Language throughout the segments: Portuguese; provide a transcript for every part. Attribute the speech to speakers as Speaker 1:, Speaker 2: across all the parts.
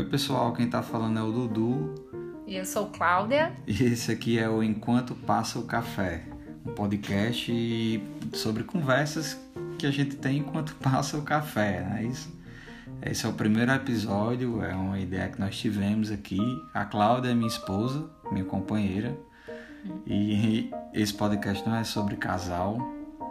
Speaker 1: Oi, pessoal, quem tá falando é o Dudu.
Speaker 2: E eu sou Cláudia.
Speaker 1: E esse aqui é o Enquanto Passa o Café, um podcast sobre conversas que a gente tem enquanto passa o café, não é isso? Esse é o primeiro episódio, é uma ideia que nós tivemos aqui. A Cláudia é minha esposa, minha companheira. E esse podcast não é sobre casal,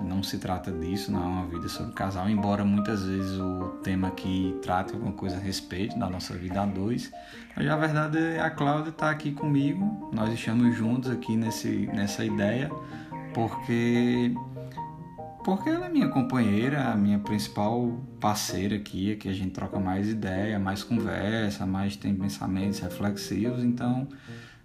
Speaker 1: não se trata disso, não é uma vida sobre casal, embora muitas vezes o tema aqui trate alguma coisa a respeito da nossa vida a dois. Mas a verdade é a Cláudia está aqui comigo, nós estamos juntos aqui nesse, nessa ideia, porque porque ela é minha companheira, a minha principal parceira aqui, que a gente troca mais ideia, mais conversa, mais tem pensamentos reflexivos, então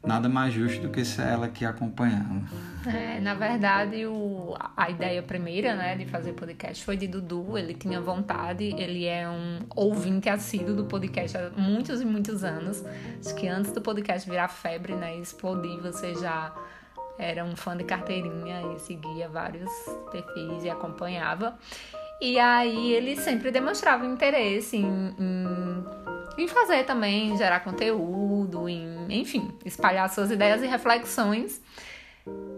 Speaker 1: nada mais justo do que ser ela aqui acompanhando.
Speaker 2: É, na verdade, o, a ideia primeira, né, de fazer podcast foi de Dudu. Ele tinha vontade, ele é um ouvinte assíduo do podcast há muitos e muitos anos. Acho que antes do podcast virar febre, né, explodir, você já era um fã de carteirinha e seguia vários perfis e acompanhava. E aí ele sempre demonstrava interesse em, em em fazer também, gerar conteúdo, em, enfim, espalhar suas ideias e reflexões.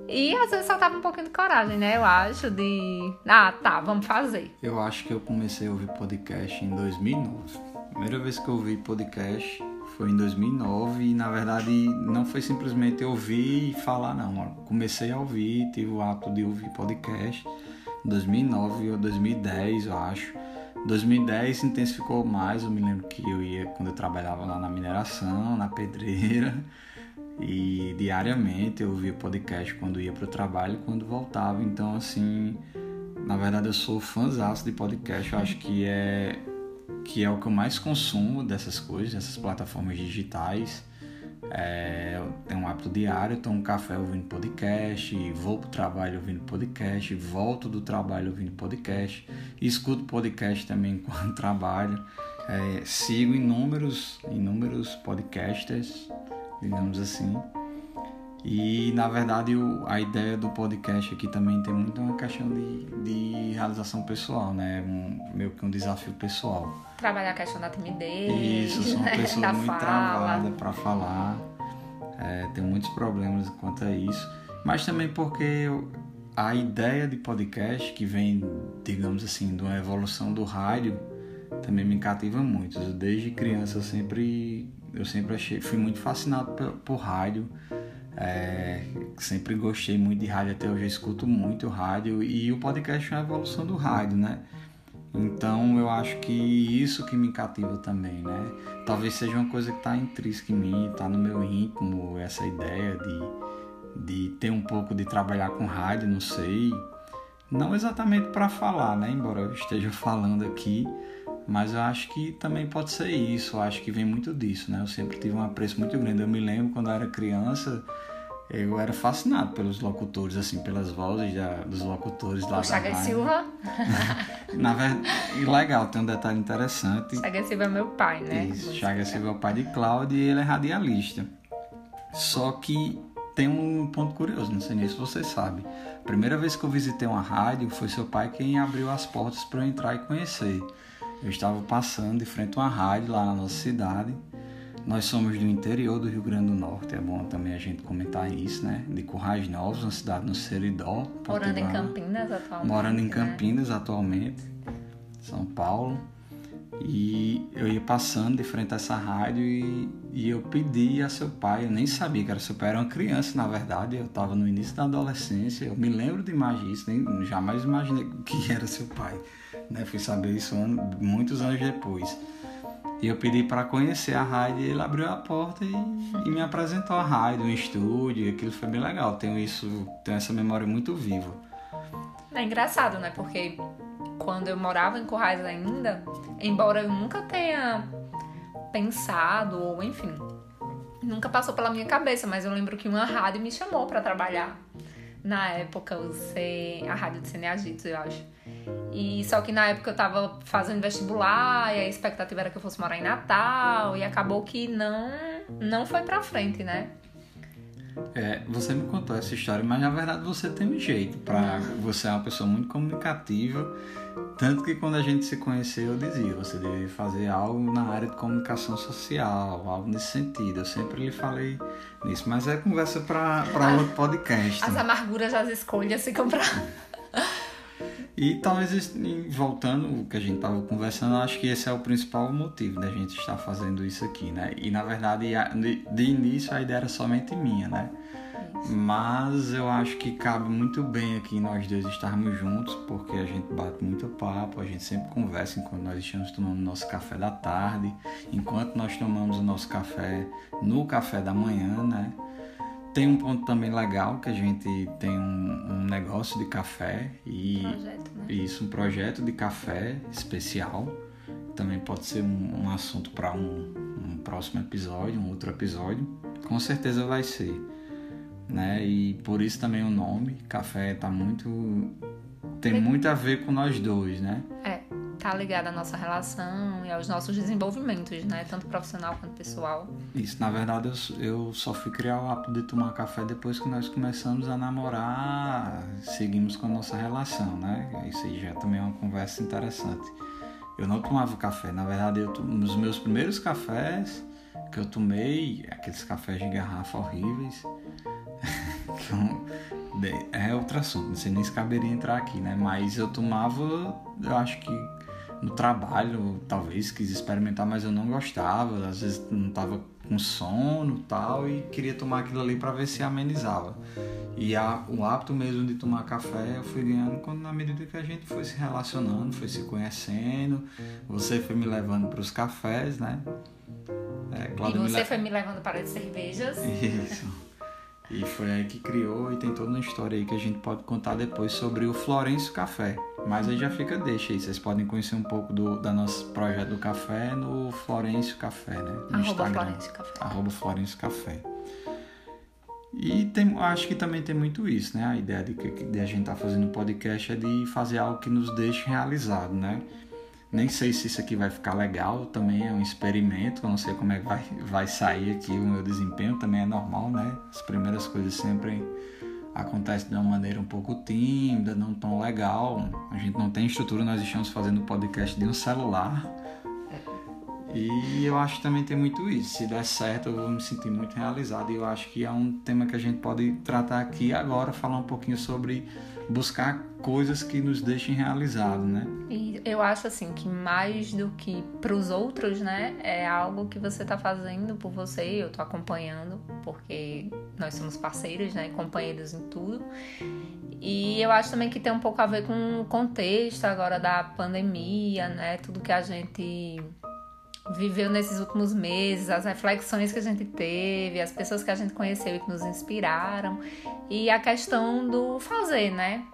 Speaker 2: E às vezes faltava um pouquinho de coragem, né? Eu acho, de. Ah, tá, vamos fazer.
Speaker 1: Eu acho que eu comecei a ouvir podcast em 2009. A primeira vez que eu ouvi podcast foi em 2009 e na verdade não foi simplesmente ouvir e falar, não. Eu comecei a ouvir, tive o hábito de ouvir podcast em 2009 ou 2010, eu acho. 2010 intensificou mais, eu me lembro que eu ia quando eu trabalhava lá na mineração, na pedreira, e diariamente eu ouvia podcast quando ia para o trabalho e quando voltava. Então, assim, na verdade eu sou fãzaço de podcast, eu acho que é, que é o que eu mais consumo dessas coisas, dessas plataformas digitais. É, eu tenho um hábito diário, tomo café ouvindo podcast, vou pro trabalho ouvindo podcast, volto do trabalho ouvindo podcast, escuto podcast também enquanto trabalho, é, sigo inúmeros, inúmeros podcasters, digamos assim. E na verdade a ideia do podcast aqui também tem muito uma questão de, de realização pessoal, né? Um, meio que um desafio pessoal.
Speaker 2: Trabalhar a questão da timidez.
Speaker 1: Isso, sou uma
Speaker 2: né?
Speaker 1: pessoa
Speaker 2: da
Speaker 1: muito
Speaker 2: fala.
Speaker 1: travada para falar. É, tenho muitos problemas quanto a isso. Mas também porque eu- a ideia de podcast, que vem, digamos assim, de uma evolução do rádio, também me cativa muito. Desde criança eu sempre, eu sempre achei, fui muito fascinado por, por rádio. É, sempre gostei muito de rádio, até hoje eu escuto muito rádio e o podcast é uma evolução do rádio, né? Então eu acho que isso que me cativa também, né? Talvez seja uma coisa que está intrínseca em mim, está no meu íntimo, essa ideia de, de ter um pouco de trabalhar com rádio, não sei. Não exatamente para falar, né? Embora eu esteja falando aqui, mas eu acho que também pode ser isso. Eu acho que vem muito disso, né? Eu sempre tive um apreço muito grande. Eu me lembro quando eu era criança, eu era fascinado pelos locutores, assim, pelas vozes da- dos locutores lá
Speaker 2: O
Speaker 1: da
Speaker 2: Chagas
Speaker 1: rádio.
Speaker 2: Silva.
Speaker 1: Na verdade, legal, tem um detalhe interessante.
Speaker 2: Chagas Silva é meu pai, né?
Speaker 1: Isso, Chagas Silva é o pai de Cláudio e ele é radialista. Só que tem um ponto curioso, não sei nem se você sabe. A primeira vez que eu visitei uma rádio foi seu pai quem abriu as portas para eu entrar e conhecer. Eu estava passando de frente a uma rádio lá na nossa cidade. Nós somos do interior do Rio Grande do Norte, é bom também a gente comentar isso, né? De Currais Novos, uma cidade no Seridó.
Speaker 2: Morando em. Campinas atualmente.
Speaker 1: Morando em
Speaker 2: né?
Speaker 1: Campinas atualmente, São Paulo. E eu ia passando de frente a essa rádio e, e eu pedi a seu pai, eu nem sabia que era seu pai, era uma criança na verdade, eu estava no início da adolescência, eu me lembro de imaginar isso, nem, jamais imaginei que era seu pai. Né? Fui saber isso muitos anos depois. E eu pedi para conhecer a e ele abriu a porta e, e me apresentou a rádio, um estúdio, aquilo foi bem legal. Tenho isso, tenho essa memória muito viva.
Speaker 2: É engraçado, né? Porque quando eu morava em Currais ainda, embora eu nunca tenha pensado, ou enfim, nunca passou pela minha cabeça, mas eu lembro que uma rádio me chamou pra trabalhar. Na época, C... a rádio de Cineagitos, eu acho. E só que na época eu tava fazendo vestibular e a expectativa era que eu fosse morar em Natal e acabou que não não foi pra frente, né?
Speaker 1: É, você me contou essa história, mas na verdade você tem um jeito para você é uma pessoa muito comunicativa, tanto que quando a gente se conheceu eu dizia, você deve fazer algo na área de comunicação social, algo nesse sentido. Eu sempre lhe falei nisso, mas é conversa para outro podcast.
Speaker 2: As amarguras das escolhas ficam para
Speaker 1: e talvez, voltando o que a gente estava conversando, acho que esse é o principal motivo da gente estar fazendo isso aqui, né? E na verdade, de início a ideia era somente minha, né? Mas eu acho que cabe muito bem aqui nós dois estarmos juntos, porque a gente bate muito papo, a gente sempre conversa enquanto nós estamos tomando nosso café da tarde, enquanto nós tomamos o nosso café no café da manhã, né? Tem um ponto também legal que a gente tem um, um negócio de café e
Speaker 2: projeto, né?
Speaker 1: isso, um projeto de café especial. Também pode ser um, um assunto para um, um próximo episódio, um outro episódio. Com certeza vai ser. Né? E por isso também o nome, café, tá muito. tem muito a ver com nós dois, né?
Speaker 2: É tá ligado à nossa relação e aos nossos desenvolvimentos, né? Tanto profissional quanto pessoal.
Speaker 1: Isso, na verdade, eu, eu só fui criar o hábito de tomar café depois que nós começamos a namorar, seguimos com a nossa relação, né? Isso aí já também é uma conversa interessante. Eu não tomava café, na verdade, eu, nos meus primeiros cafés que eu tomei, aqueles cafés de garrafa horríveis, é outro assunto, não sei nem se caberia entrar aqui, né? Mas eu tomava, eu acho que no trabalho, talvez quis experimentar, mas eu não gostava, às vezes não estava com sono tal e queria tomar aquilo ali para ver se amenizava. E a, o hábito mesmo de tomar café eu fui ganhando quando na medida que a gente foi se relacionando, foi se conhecendo, você foi me levando para os cafés, né?
Speaker 2: É, e você le... foi me levando para as cervejas.
Speaker 1: Isso. E foi aí que criou e tem toda uma história aí que a gente pode contar depois sobre o Florencio Café. Mas aí já fica deixa aí, vocês podem conhecer um pouco do da nosso projeto do café no Florencio Café, né? No
Speaker 2: Arroba Instagram. Florencio Café.
Speaker 1: Arroba Florencio Café. E tem, acho que também tem muito isso, né? A ideia de de a gente estar tá fazendo podcast é de fazer algo que nos deixe realizado, né? Nem sei se isso aqui vai ficar legal, também é um experimento, eu não sei como é que vai, vai sair aqui o meu desempenho, também é normal, né? As primeiras coisas sempre acontecem de uma maneira um pouco tímida, não tão legal. A gente não tem estrutura, nós estamos fazendo podcast de um celular. E eu acho que também tem muito isso. Se der certo, eu vou me sentir muito realizado. E eu acho que é um tema que a gente pode tratar aqui agora, falar um pouquinho sobre buscar coisas que nos deixem realizados, né?
Speaker 2: E eu acho assim que mais do que para os outros, né, é algo que você está fazendo por você. Eu estou acompanhando porque nós somos parceiros, né, companheiros em tudo. E eu acho também que tem um pouco a ver com o contexto agora da pandemia, né, tudo que a gente viveu nesses últimos meses, as reflexões que a gente teve, as pessoas que a gente conheceu e que nos inspiraram, e a questão do fazer, né?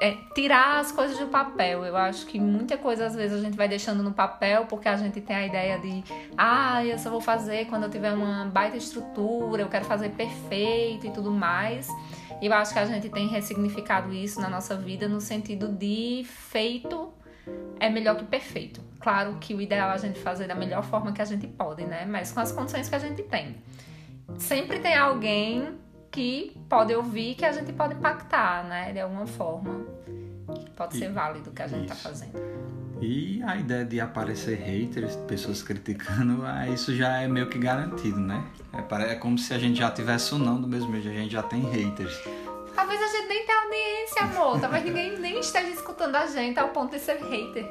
Speaker 2: É, tirar as coisas do papel. Eu acho que muita coisa às vezes a gente vai deixando no papel porque a gente tem a ideia de, ah, eu só vou fazer quando eu tiver uma baita estrutura, eu quero fazer perfeito e tudo mais. E eu acho que a gente tem ressignificado isso na nossa vida no sentido de feito é melhor que perfeito. Claro que o ideal é a gente fazer da melhor forma que a gente pode, né? Mas com as condições que a gente tem. Sempre tem alguém que pode ouvir que a gente pode impactar, né? De alguma forma. Que pode ser válido o que a gente está fazendo.
Speaker 1: E a ideia de aparecer haters, pessoas criticando, ah, isso já é meio que garantido, né? É, é como se a gente já tivesse ou não do mesmo jeito, a gente já tem haters.
Speaker 2: Talvez a gente nem tenha audiência, amor. Talvez ninguém nem esteja escutando a gente ao ponto de ser hater.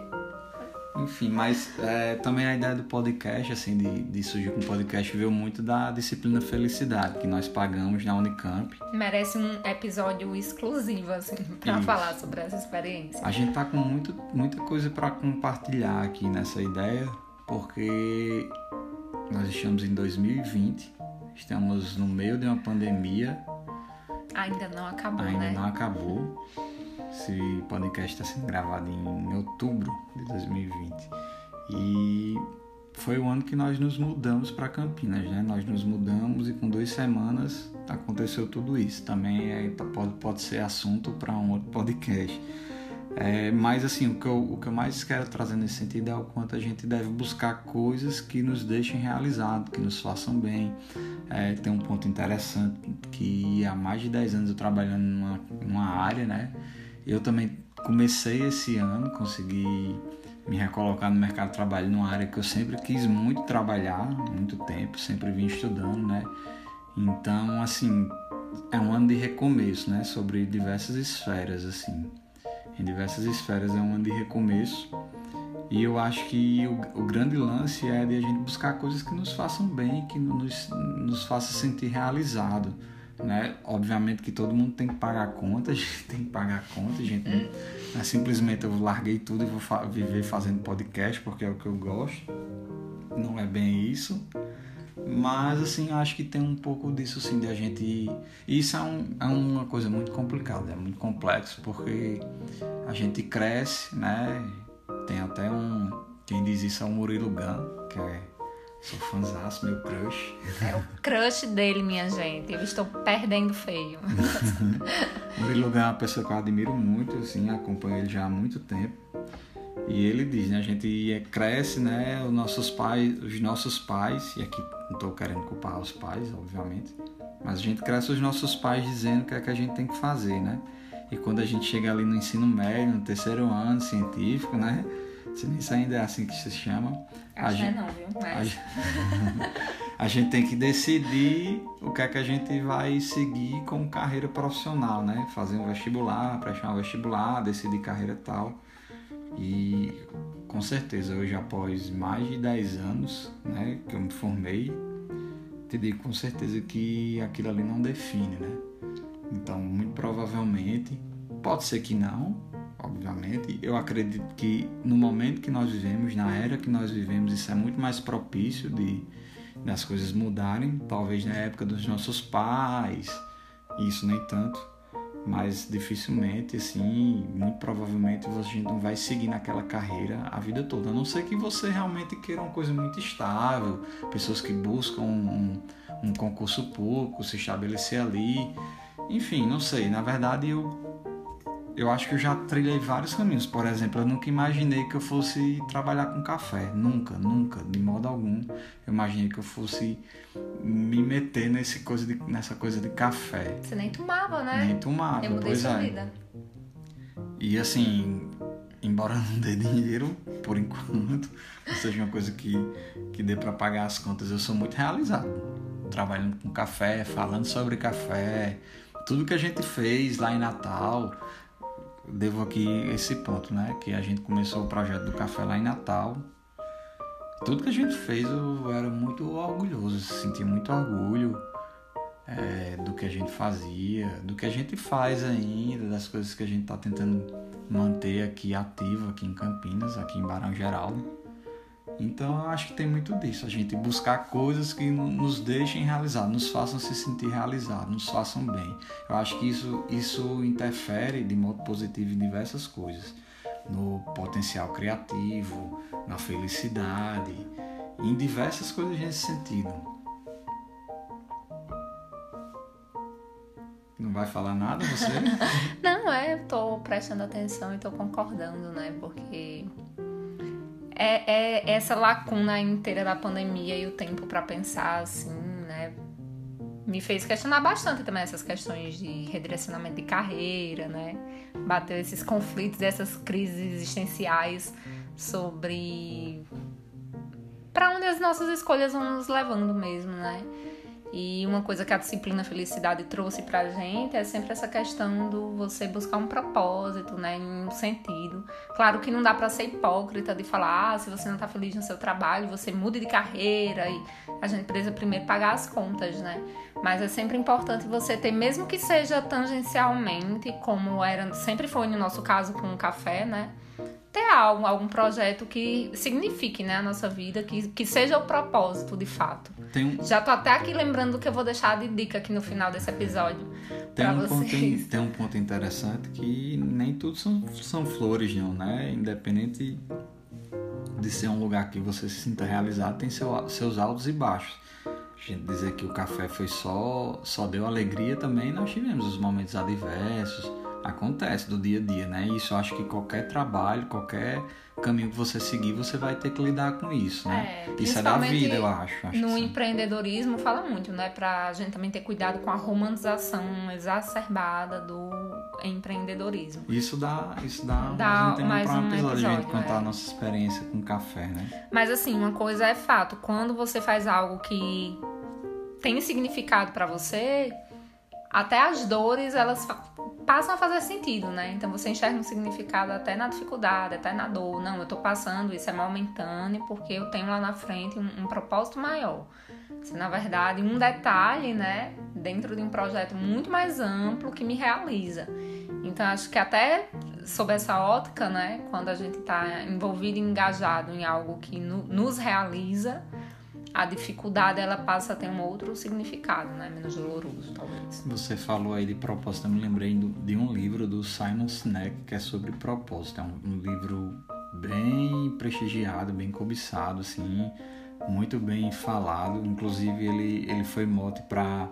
Speaker 1: Enfim, mas é, também a ideia do podcast, assim, de, de surgir com o podcast, veio muito da disciplina Felicidade, que nós pagamos na Unicamp.
Speaker 2: Merece um episódio exclusivo, assim, pra Isso. falar sobre essa experiência.
Speaker 1: A gente tá com muito, muita coisa para compartilhar aqui nessa ideia, porque nós estamos em 2020, estamos no meio de uma pandemia
Speaker 2: Ainda não acabou,
Speaker 1: Ainda
Speaker 2: né?
Speaker 1: não acabou. Esse podcast está sendo gravado em outubro de 2020. E foi o ano que nós nos mudamos para Campinas, né? Nós nos mudamos e com duas semanas aconteceu tudo isso. Também é, pode, pode ser assunto para um outro podcast. É, mas assim, o que, eu, o que eu mais quero trazer nesse sentido é o quanto a gente deve buscar coisas que nos deixem realizados, que nos façam bem. É, tem um ponto interessante que há mais de 10 anos eu trabalhando numa, numa área, né? Eu também comecei esse ano, consegui me recolocar no mercado de trabalho numa área que eu sempre quis muito trabalhar, muito tempo, sempre vim estudando, né? Então, assim, é um ano de recomeço, né? Sobre diversas esferas, assim em diversas esferas, é um ano de recomeço. E eu acho que o, o, grande lance é de a gente buscar coisas que nos façam bem, que nos, nos façam sentir realizado. Né? Obviamente que todo mundo tem que pagar conta, a gente tem que pagar conta, a gente não, não é simplesmente eu larguei tudo e vou fa viver fazendo podcast porque é o que eu gosto. Não é bem isso. Mas, assim, acho que tem um pouco disso, assim, de a gente. Isso é, um, é uma coisa muito complicada, é muito complexo, porque a gente cresce, né? Tem até um. Quem diz isso é o Murilo Gun, que é. Sou fãzaço, meu crush.
Speaker 2: É o crush dele, minha gente. Eu estou perdendo feio.
Speaker 1: Murilo Gun é uma pessoa que eu admiro muito, assim, acompanho ele já há muito tempo. E ele diz, né, a gente cresce, né, os nossos pais, os nossos pais, e aqui não estou querendo culpar os pais, obviamente, mas a gente cresce os nossos pais dizendo o que é que a gente tem que fazer, né? E quando a gente chega ali no ensino médio, no terceiro ano científico, né? Se isso ainda é assim que se chama.
Speaker 2: Acho a gente, é não, viu? Mas...
Speaker 1: A, a gente tem que decidir o que é que a gente vai seguir como carreira profissional, né? Fazer um vestibular, prestar um vestibular, decidir carreira tal. E com certeza, hoje após mais de 10 anos né, que eu me formei, te digo com certeza que aquilo ali não define, né? Então, muito provavelmente, pode ser que não, obviamente. Eu acredito que no momento que nós vivemos, na era que nós vivemos, isso é muito mais propício de das coisas mudarem. Talvez na época dos nossos pais, isso nem tanto mas dificilmente, assim, muito provavelmente você não vai seguir naquela carreira a vida toda, a não ser que você realmente queira uma coisa muito estável, pessoas que buscam um, um concurso público, se estabelecer ali, enfim, não sei, na verdade eu eu acho que eu já trilhei vários caminhos. Por exemplo, eu nunca imaginei que eu fosse trabalhar com café. Nunca, nunca, de modo algum. Eu imaginei que eu fosse me meter nesse coisa de, nessa coisa de café.
Speaker 2: Você nem tomava, né?
Speaker 1: Nem tomava.
Speaker 2: Eu mudei
Speaker 1: pois
Speaker 2: sua
Speaker 1: é.
Speaker 2: vida.
Speaker 1: E assim, embora não dê dinheiro, por enquanto, não seja uma coisa que, que dê para pagar as contas, eu sou muito realizado. Trabalhando com café, falando sobre café, tudo que a gente fez lá em Natal devo aqui esse ponto, né? Que a gente começou o projeto do café lá em Natal. Tudo que a gente fez eu era muito orgulhoso, sentia muito orgulho é, do que a gente fazia, do que a gente faz ainda, das coisas que a gente está tentando manter aqui ativo aqui em Campinas, aqui em Barão Geraldo. Então eu acho que tem muito disso, a gente buscar coisas que nos deixem realizar, nos façam se sentir realizados, nos façam bem. Eu acho que isso, isso interfere de modo positivo em diversas coisas, no potencial criativo, na felicidade, em diversas coisas nesse sentido. Não vai falar nada você?
Speaker 2: Não, é, eu tô prestando atenção e tô concordando, né? Porque é, é essa lacuna inteira da pandemia e o tempo para pensar assim, né? Me fez questionar bastante também essas questões de redirecionamento de carreira, né? Bateu esses conflitos, essas crises existenciais sobre para onde as nossas escolhas vão nos levando mesmo, né? E uma coisa que a disciplina Felicidade trouxe pra gente é sempre essa questão do você buscar um propósito, né, um sentido. Claro que não dá para ser hipócrita de falar, ah, se você não tá feliz no seu trabalho, você mude de carreira e a gente precisa primeiro pagar as contas, né? Mas é sempre importante você ter, mesmo que seja tangencialmente, como era, sempre foi no nosso caso com o café, né? Ter algo, algum projeto que signifique né, a nossa vida, que, que seja o propósito de fato. Um... Já tô até aqui lembrando que eu vou deixar de dica aqui no final desse episódio.
Speaker 1: Tem, um vocês. Ponto, tem um ponto interessante que nem tudo são, são flores, não, né? Independente de ser um lugar que você se sinta realizado, tem seu, seus altos e baixos. A gente dizer que o café foi só, só deu alegria também, nós tivemos os momentos adversos, acontece do dia a dia, né? Isso eu acho que qualquer trabalho, qualquer caminho que você seguir, você vai ter que lidar com isso, né?
Speaker 2: É,
Speaker 1: isso é da vida, eu acho. acho
Speaker 2: no empreendedorismo fala muito, né? Pra gente também ter cuidado com a romantização exacerbada do empreendedorismo.
Speaker 1: Isso dá, isso dá, dá mais um, mais um episódio, episódio, a gente contar é. a nossa experiência com café, né?
Speaker 2: Mas assim, uma coisa é fato, quando você faz algo que tem significado para você, até as dores elas passam a fazer sentido, né? Então você enxerga um significado até na dificuldade, até na dor. Não, eu tô passando, isso é momentâneo, porque eu tenho lá na frente um, um propósito maior. Se, na verdade, um detalhe, né, dentro de um projeto muito mais amplo que me realiza. Então, acho que até sob essa ótica, né, quando a gente está envolvido e engajado em algo que no, nos realiza, a dificuldade ela passa a ter um outro significado, né? menos doloroso, talvez.
Speaker 1: Você falou aí de propósito, eu me lembrei de um livro do Simon Sinek que é sobre propósito. É um, um livro bem prestigiado, bem cobiçado, assim, muito bem falado. Inclusive ele, ele foi mote para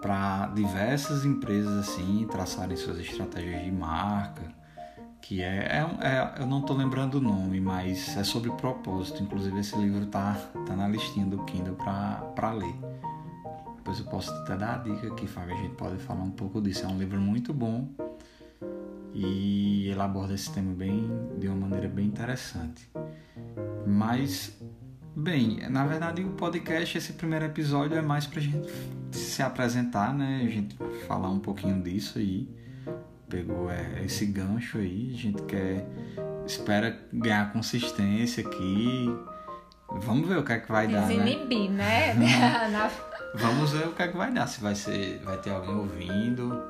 Speaker 1: para diversas empresas assim traçarem suas estratégias de marca que é, é, é, eu não estou lembrando o nome, mas é sobre propósito. Inclusive esse livro tá, tá na listinha do Kindle para ler. Depois eu posso até dar a dica aqui, Fábio, a gente pode falar um pouco disso. É um livro muito bom e ele aborda esse tema bem de uma maneira bem interessante. Mas bem, na verdade o podcast, esse primeiro episódio é mais pra gente se apresentar, né? A gente falar um pouquinho disso aí pegou é, esse gancho aí. A gente quer, espera ganhar consistência aqui. Vamos ver o que é que vai dar?
Speaker 2: Desinibir, né? né?
Speaker 1: Vamos ver o que é que vai dar. Se vai ser, vai ter alguém ouvindo.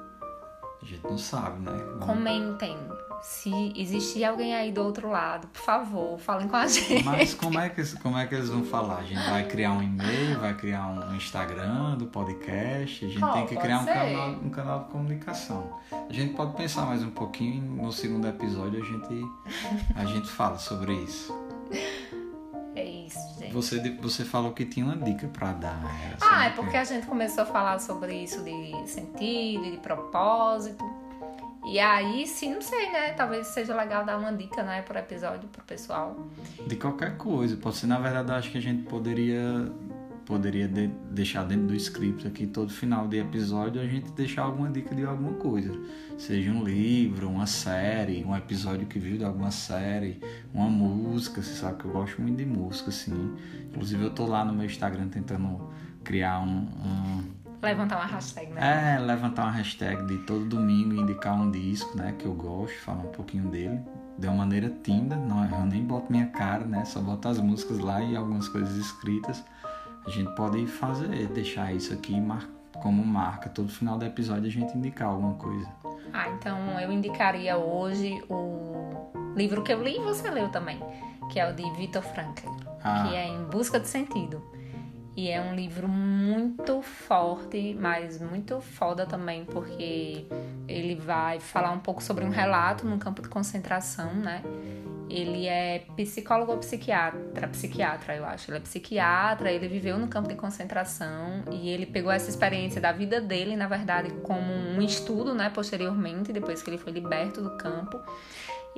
Speaker 1: A gente não sabe, né?
Speaker 2: Vamos... Comentem se existir alguém aí do outro lado, por favor, falem com a gente.
Speaker 1: Mas como é que, como é que eles vão falar? A gente vai criar um e-mail, vai criar um Instagram do podcast, a gente oh, tem que criar um canal, um canal de comunicação. A gente pode pensar mais um pouquinho no segundo episódio a gente, a gente fala sobre isso.
Speaker 2: É isso, gente.
Speaker 1: Você, você falou que tinha uma dica para dar.
Speaker 2: Né? Ah, é porque a gente começou a falar sobre isso de sentido, de propósito. E aí, sim, não sei, né? Talvez seja legal dar uma dica, né, por episódio pro pessoal.
Speaker 1: De qualquer coisa. Pode ser, na verdade, acho que a gente poderia poderia de, deixar dentro do script aqui todo final de episódio a gente deixar alguma dica de alguma coisa. Seja um livro, uma série, um episódio que viu de alguma série, uma música, você sabe que eu gosto muito de música, assim. Inclusive eu tô lá no meu Instagram tentando criar um, um
Speaker 2: Levantar uma hashtag, né?
Speaker 1: É, levantar uma hashtag de todo domingo indicar um disco, né? Que eu gosto, falar um pouquinho dele. De uma maneira tímida, não, eu nem boto minha cara, né? Só boto as músicas lá e algumas coisas escritas. A gente pode fazer, deixar isso aqui como marca. Todo final do episódio a gente indicar alguma coisa.
Speaker 2: Ah, então eu indicaria hoje o livro que eu li e você leu também, que é o de Viktor Frankl, ah. que é Em Busca de Sentido. E é um livro muito forte, mas muito foda também, porque ele vai falar um pouco sobre um relato num campo de concentração, né? Ele é psicólogo ou psiquiatra, psiquiatra, eu acho. Ele é psiquiatra, ele viveu no campo de concentração e ele pegou essa experiência da vida dele, na verdade, como um estudo, né, posteriormente, depois que ele foi liberto do campo.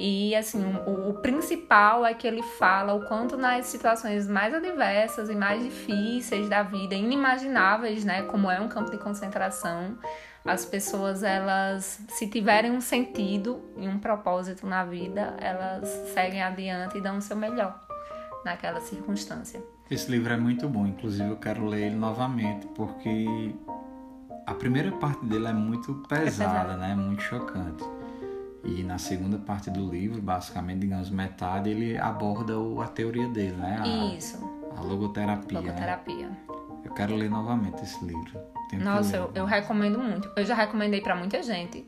Speaker 2: E assim, o, o, principal é que ele fala o quanto nas situações mais adversas e mais difíceis da vida, inimagináveis, né, como é um campo de concentração, as pessoas elas se tiverem um sentido e um propósito na vida, elas seguem adiante e dão o seu melhor naquela circunstância.
Speaker 1: Esse livro é muito bom, inclusive eu quero ler ele novamente porque a primeira parte dele é muito pesada, é né? Muito chocante. E na segunda parte do livro, basicamente, digamos, metade, ele aborda a teoria dele, né?
Speaker 2: A, Isso.
Speaker 1: A logoterapia.
Speaker 2: Né? Logoterapia. Né?
Speaker 1: Eu quero ler novamente esse livro.
Speaker 2: Tenho Nossa, eu, eu recomendo muito. Eu já recomendei para muita gente.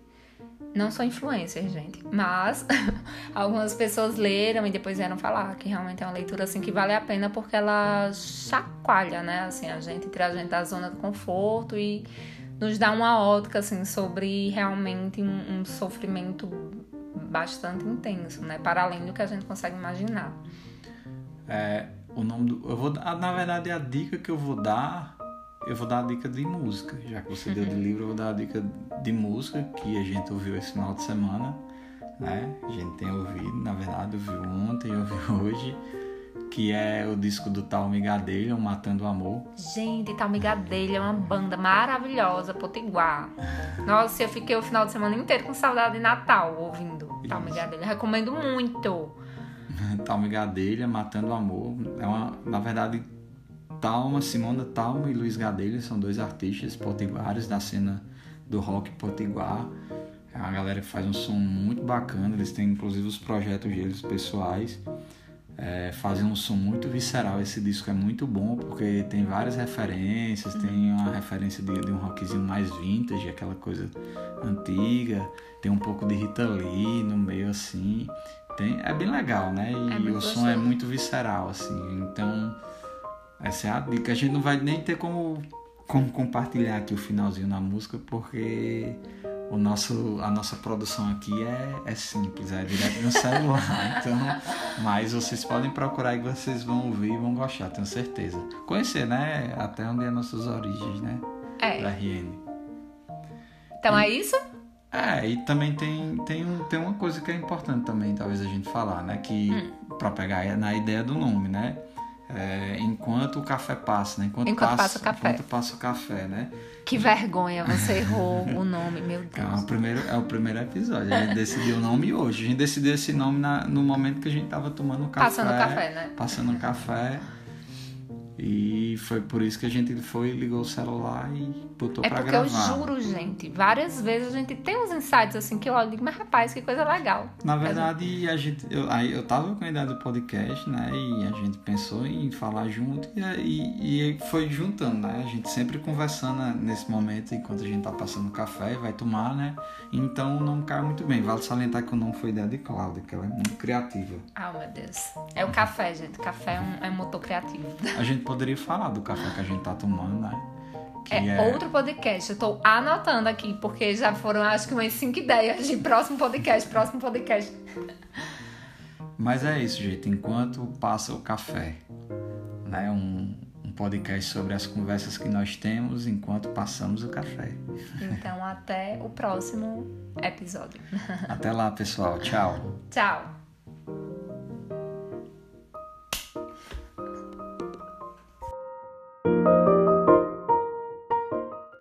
Speaker 2: Não sou influencer, gente, mas algumas pessoas leram e depois vieram falar que realmente é uma leitura assim que vale a pena porque ela chacoalha, né? Assim, a gente tira a gente da zona do conforto e nos dá uma ótica assim sobre realmente um, um sofrimento bastante intenso, né? Para além do que a gente consegue imaginar.
Speaker 1: É, o nome do, eu vou na verdade a dica que eu vou dar eu vou dar a dica de música. Já que você deu de livro, eu vou dar a dica de música que a gente ouviu esse final de semana. Né? A gente tem ouvido, na verdade, ouviu ontem ouviu hoje que é o disco do Tal Migadelha, Matando o Amor.
Speaker 2: Gente, Tal Migadelha é uma banda maravilhosa, potiguar. Nossa, eu fiquei o final de semana inteiro com saudade de Natal ouvindo Tal Migadelha. Recomendo muito.
Speaker 1: Tal Migadelha, Matando o Amor. É uma, na verdade, Talma, Simona Talma e Luiz Gadelha são dois artistas potiguares da cena do rock potiguar. É uma galera que faz um som muito bacana, eles têm inclusive os projetos deles pessoais é, fazem um som muito visceral. Esse disco é muito bom porque tem várias referências, tem uma referência de, de, um rockzinho mais vintage, aquela coisa antiga, tem um pouco de Rita Lee no meio assim. Tem, é bem legal, né? E é o som é muito visceral, assim. Então, essa é a dica. A gente não vai nem ter como, como compartilhar aqui o finalzinho na música porque o nosso, a nossa produção aqui é, é simples, é direto no celular. então, mas vocês podem procurar e vocês vão ouvir e vão gostar, tenho certeza. Conhecer, né? Até onde é nossas origens, né?
Speaker 2: É.
Speaker 1: Da RN.
Speaker 2: Então e, é isso?
Speaker 1: É, e também tem, tem, um, tem uma coisa que é importante também, talvez a gente falar, né? Que, hum. pra pegar na ideia do nome, né? É, enquanto o café passa, né? Enquanto,
Speaker 2: enquanto
Speaker 1: passa,
Speaker 2: passa, o café.
Speaker 1: Enquanto passa o café, né?
Speaker 2: Que vergonha, você errou o nome, meu Deus.
Speaker 1: É o primeiro, é o primeiro episódio. A gente decidiu o nome hoje. A gente decidiu esse nome na, no momento que a gente tava tomando café.
Speaker 2: Passando café, né?
Speaker 1: Passando café. E foi por isso que a gente foi, ligou o celular e botou
Speaker 2: é
Speaker 1: pra gravar.
Speaker 2: É porque eu juro, gente, várias vezes a gente tem uns insights assim que eu olho e digo, mas rapaz, que coisa legal.
Speaker 1: Na verdade, a gente, eu, aí eu tava com a ideia do podcast, né? E a gente pensou em falar junto e, e, e foi juntando, né? A gente sempre conversando nesse momento enquanto a gente tá passando café e vai tomar, né? Então não cai muito bem. Vale salientar que o nome foi ideia de Cláudia, que ela é muito criativa.
Speaker 2: Ah, meu Deus. É o café, gente. Café é um, é um motor criativo.
Speaker 1: A gente poderia falar do café que a gente tá tomando, né?
Speaker 2: É, é, outro podcast. Eu tô anotando aqui, porque já foram acho que umas cinco ideias de próximo podcast, próximo podcast.
Speaker 1: Mas é isso, gente. Enquanto passa o café, né? Um, um podcast sobre as conversas que nós temos enquanto passamos o café.
Speaker 2: Então, até o próximo episódio.
Speaker 1: Até lá, pessoal. Tchau.
Speaker 2: Tchau.